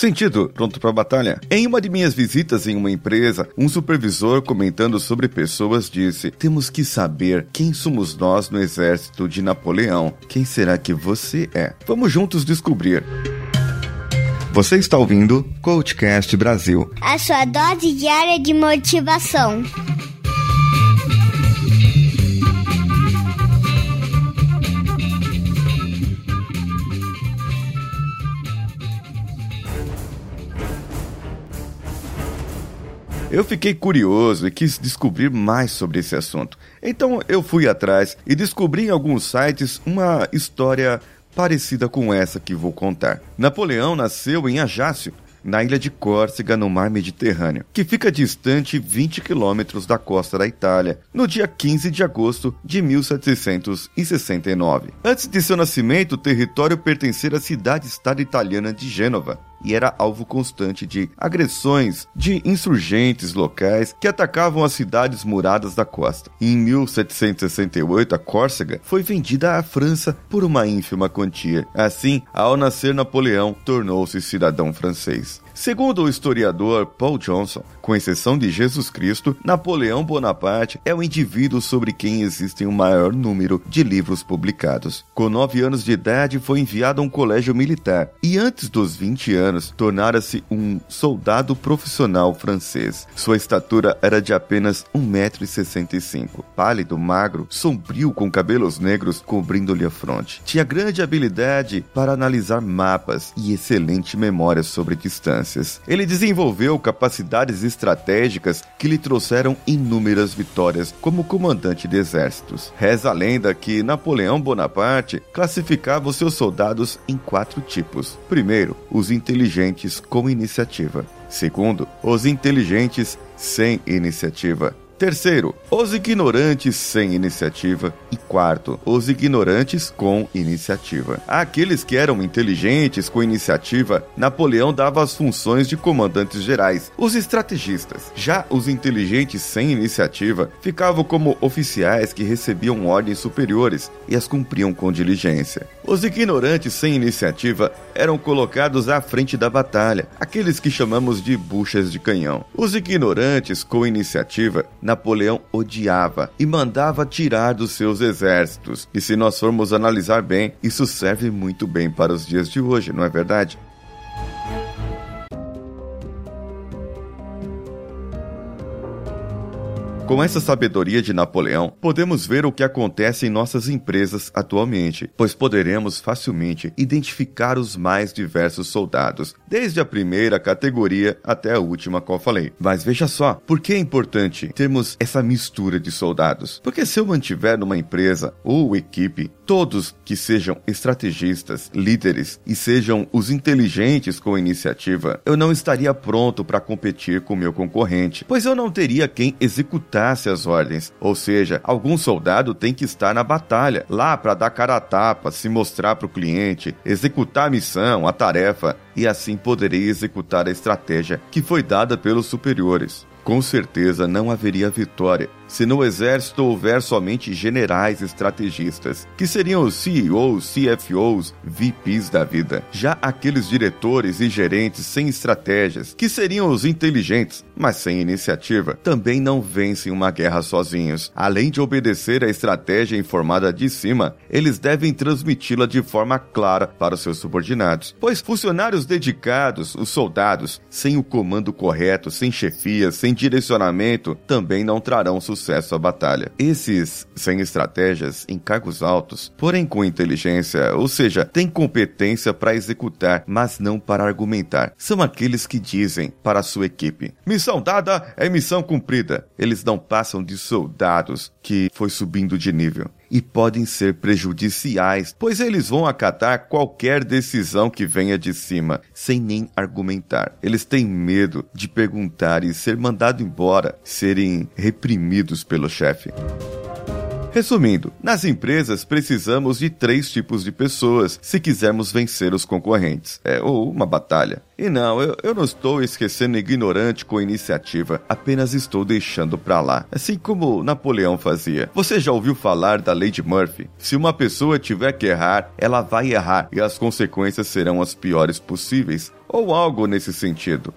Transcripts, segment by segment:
Sentido, pronto para batalha. Em uma de minhas visitas em uma empresa, um supervisor comentando sobre pessoas disse: Temos que saber quem somos nós no exército de Napoleão. Quem será que você é? Vamos juntos descobrir. Você está ouvindo Coachcast Brasil a sua dose diária de motivação. Eu fiquei curioso e quis descobrir mais sobre esse assunto. Então eu fui atrás e descobri em alguns sites uma história parecida com essa que vou contar. Napoleão nasceu em Ajácio, na ilha de Córcega, no mar Mediterrâneo, que fica distante 20 quilômetros da costa da Itália, no dia 15 de agosto de 1769. Antes de seu nascimento, o território pertencia à cidade-estado italiana de Gênova, e era alvo constante de agressões de insurgentes locais que atacavam as cidades muradas da costa. Em 1768, a Córcega foi vendida à França por uma ínfima quantia. Assim, ao nascer Napoleão, tornou-se cidadão francês. Segundo o historiador Paul Johnson, com exceção de Jesus Cristo, Napoleão Bonaparte é o indivíduo sobre quem existem o maior número de livros publicados. Com nove anos de idade, foi enviado a um colégio militar e, antes dos 20 anos, tornara-se um soldado profissional francês. Sua estatura era de apenas 1,65m. Pálido, magro, sombrio, com cabelos negros cobrindo-lhe a fronte. Tinha grande habilidade para analisar mapas e excelente memória sobre distância. Ele desenvolveu capacidades estratégicas que lhe trouxeram inúmeras vitórias como comandante de exércitos. Reza a lenda que Napoleão Bonaparte classificava os seus soldados em quatro tipos. Primeiro, os inteligentes com iniciativa. Segundo, os inteligentes sem iniciativa. Terceiro, os ignorantes sem iniciativa. E quarto, os ignorantes com iniciativa. Aqueles que eram inteligentes com iniciativa, Napoleão dava as funções de comandantes gerais, os estrategistas. Já os inteligentes sem iniciativa ficavam como oficiais que recebiam ordens superiores e as cumpriam com diligência. Os ignorantes sem iniciativa eram colocados à frente da batalha, aqueles que chamamos de buchas de canhão. Os ignorantes com iniciativa, Napoleão odiava e mandava tirar dos seus exércitos. E se nós formos analisar bem, isso serve muito bem para os dias de hoje, não é verdade? Com essa sabedoria de Napoleão, podemos ver o que acontece em nossas empresas atualmente, pois poderemos facilmente identificar os mais diversos soldados, desde a primeira categoria até a última qual falei. Mas veja só, por que é importante termos essa mistura de soldados? Porque se eu mantiver numa empresa ou equipe todos que sejam estrategistas, líderes e sejam os inteligentes com iniciativa, eu não estaria pronto para competir com meu concorrente, pois eu não teria quem executar executasse as ordens. Ou seja, algum soldado tem que estar na batalha, lá para dar cara a tapa, se mostrar para o cliente, executar a missão, a tarefa, e assim poderei executar a estratégia que foi dada pelos superiores. Com certeza não haveria vitória se no exército houver somente generais estrategistas, que seriam os CEOs, CFOs, VPs da vida. Já aqueles diretores e gerentes sem estratégias, que seriam os inteligentes, mas sem iniciativa, também não vencem uma guerra sozinhos. Além de obedecer à estratégia informada de cima, eles devem transmiti-la de forma clara para os seus subordinados, pois funcionários dedicados, os soldados, sem o comando correto, sem chefia, sem direcionamento, também não trarão sucesso sucesso à batalha. Esses sem estratégias em cargos altos, porém com inteligência, ou seja, têm competência para executar, mas não para argumentar, são aqueles que dizem para sua equipe: missão dada é missão cumprida. Eles não passam de soldados que foi subindo de nível e podem ser prejudiciais, pois eles vão acatar qualquer decisão que venha de cima, sem nem argumentar. Eles têm medo de perguntar e ser mandado embora, serem reprimidos pelo chefe. Resumindo, nas empresas precisamos de três tipos de pessoas se quisermos vencer os concorrentes. É, ou uma batalha. E não, eu, eu não estou esquecendo ignorante com iniciativa, apenas estou deixando pra lá. Assim como Napoleão fazia. Você já ouviu falar da lei de Murphy? Se uma pessoa tiver que errar, ela vai errar e as consequências serão as piores possíveis, ou algo nesse sentido.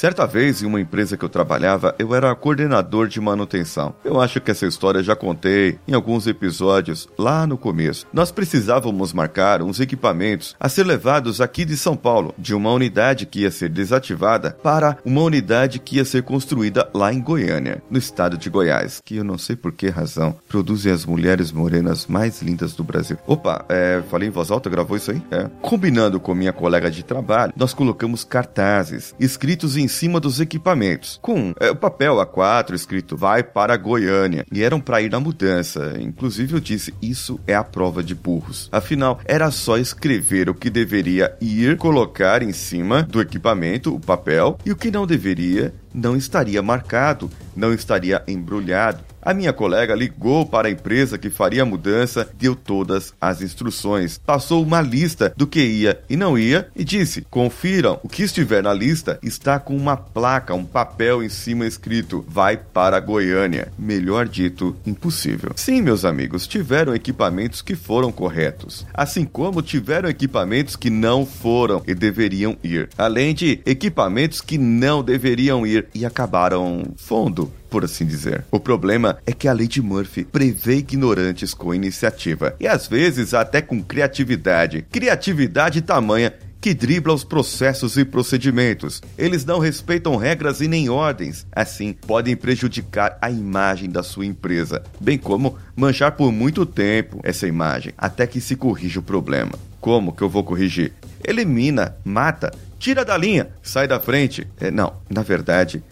Certa vez, em uma empresa que eu trabalhava, eu era coordenador de manutenção. Eu acho que essa história já contei em alguns episódios lá no começo. Nós precisávamos marcar uns equipamentos a ser levados aqui de São Paulo, de uma unidade que ia ser desativada para uma unidade que ia ser construída lá em Goiânia, no estado de Goiás, que eu não sei por que razão produzem as mulheres morenas mais lindas do Brasil. Opa, é, falei em voz alta, gravou isso aí? É. Combinando com minha colega de trabalho, nós colocamos cartazes escritos em cima dos equipamentos, com é, o papel A4 escrito vai para Goiânia, e eram para ir na mudança. Inclusive eu disse, isso é a prova de burros. Afinal, era só escrever o que deveria ir, colocar em cima do equipamento o papel, e o que não deveria não estaria marcado, não estaria embrulhado. A minha colega ligou para a empresa que faria a mudança, deu todas as instruções, passou uma lista do que ia e não ia e disse: confiram, o que estiver na lista está com uma placa, um papel em cima escrito: vai para Goiânia. Melhor dito, impossível. Sim, meus amigos, tiveram equipamentos que foram corretos, assim como tiveram equipamentos que não foram e deveriam ir, além de equipamentos que não deveriam ir e acabaram fundo por assim dizer. O problema é que a lei de Murphy prevê ignorantes com iniciativa e às vezes até com criatividade. Criatividade tamanha que dribla os processos e procedimentos. Eles não respeitam regras e nem ordens. Assim, podem prejudicar a imagem da sua empresa, bem como manchar por muito tempo essa imagem, até que se corrija o problema. Como que eu vou corrigir? Elimina, mata, tira da linha, sai da frente. É, não, na verdade,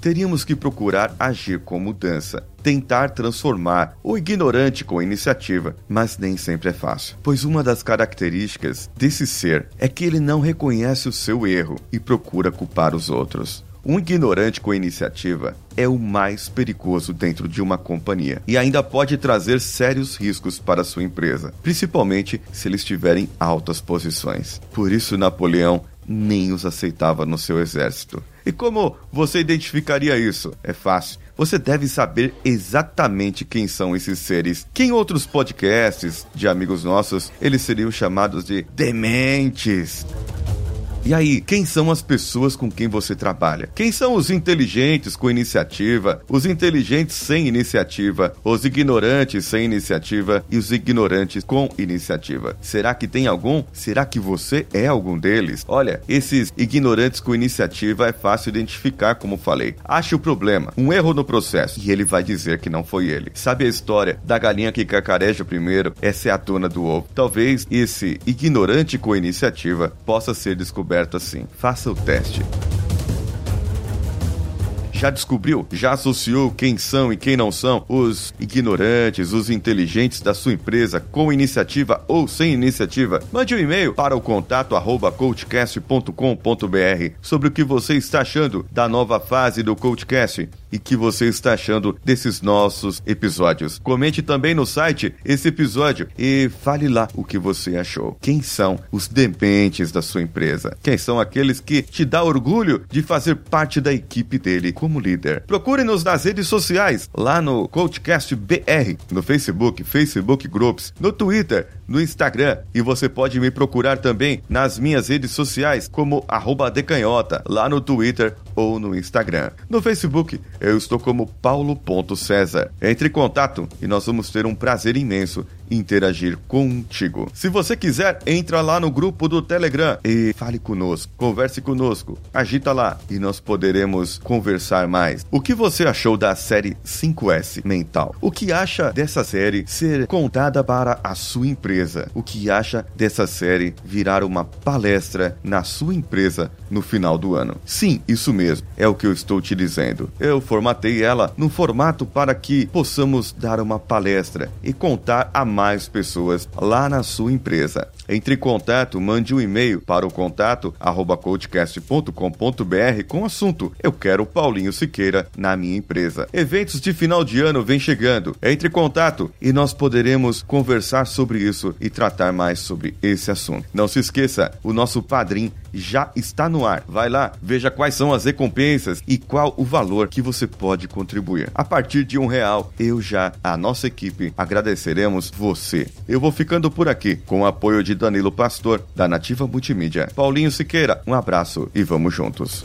teríamos que procurar agir com mudança, tentar transformar o ignorante com iniciativa, mas nem sempre é fácil, pois uma das características desse ser é que ele não reconhece o seu erro e procura culpar os outros. Um ignorante com iniciativa é o mais perigoso dentro de uma companhia e ainda pode trazer sérios riscos para sua empresa, principalmente se eles tiverem altas posições. Por isso, Napoleão nem os aceitava no seu exército. E como você identificaria isso? É fácil. Você deve saber exatamente quem são esses seres. Que em outros podcasts de amigos nossos, eles seriam chamados de dementes. E aí, quem são as pessoas com quem você trabalha? Quem são os inteligentes com iniciativa, os inteligentes sem iniciativa, os ignorantes sem iniciativa e os ignorantes com iniciativa? Será que tem algum? Será que você é algum deles? Olha, esses ignorantes com iniciativa é fácil identificar, como falei. Ache o problema, um erro no processo, e ele vai dizer que não foi ele. Sabe a história da galinha que cacareja primeiro? Essa é a dona do ovo. Talvez esse ignorante com iniciativa possa ser descoberto assim. Faça o teste. Já descobriu? Já associou quem são e quem não são os ignorantes, os inteligentes da sua empresa com iniciativa ou sem iniciativa? Mande um e-mail para o contato arroba coachcast.com.br sobre o que você está achando da nova fase do Coachcast e que você está achando desses nossos episódios. Comente também no site esse episódio e fale lá o que você achou. Quem são os dementes da sua empresa? Quem são aqueles que te dá orgulho de fazer parte da equipe dele como líder? Procure-nos nas redes sociais, lá no Coachcast BR, no Facebook, Facebook Groups, no Twitter, no Instagram e você pode me procurar também nas minhas redes sociais como decanhota, lá no Twitter ou no Instagram. No Facebook eu estou como paulo.cesar. Entre em contato e nós vamos ter um prazer imenso interagir contigo. Se você quiser, entra lá no grupo do Telegram e fale conosco, converse conosco, agita lá e nós poderemos conversar mais. O que você achou da série 5S Mental? O que acha dessa série ser contada para a sua empresa? O que acha dessa série virar uma palestra na sua empresa no final do ano? Sim, isso mesmo é o que eu estou te dizendo. Eu formatei ela num formato para que possamos dar uma palestra e contar a mais pessoas lá na sua empresa. Entre em contato, mande um e-mail para o contato coachcast.com.br com o assunto Eu quero Paulinho Siqueira na minha empresa. Eventos de final de ano vem chegando. Entre em contato e nós poderemos conversar sobre isso e tratar mais sobre esse assunto. Não se esqueça, o nosso padrinho já está no ar. Vai lá, veja quais são as recompensas e qual o valor que você pode contribuir. A partir de um real, eu já, a nossa equipe, agradeceremos você. Eu vou ficando por aqui com o apoio de Danilo Pastor, da Nativa Multimídia. Paulinho Siqueira, um abraço e vamos juntos.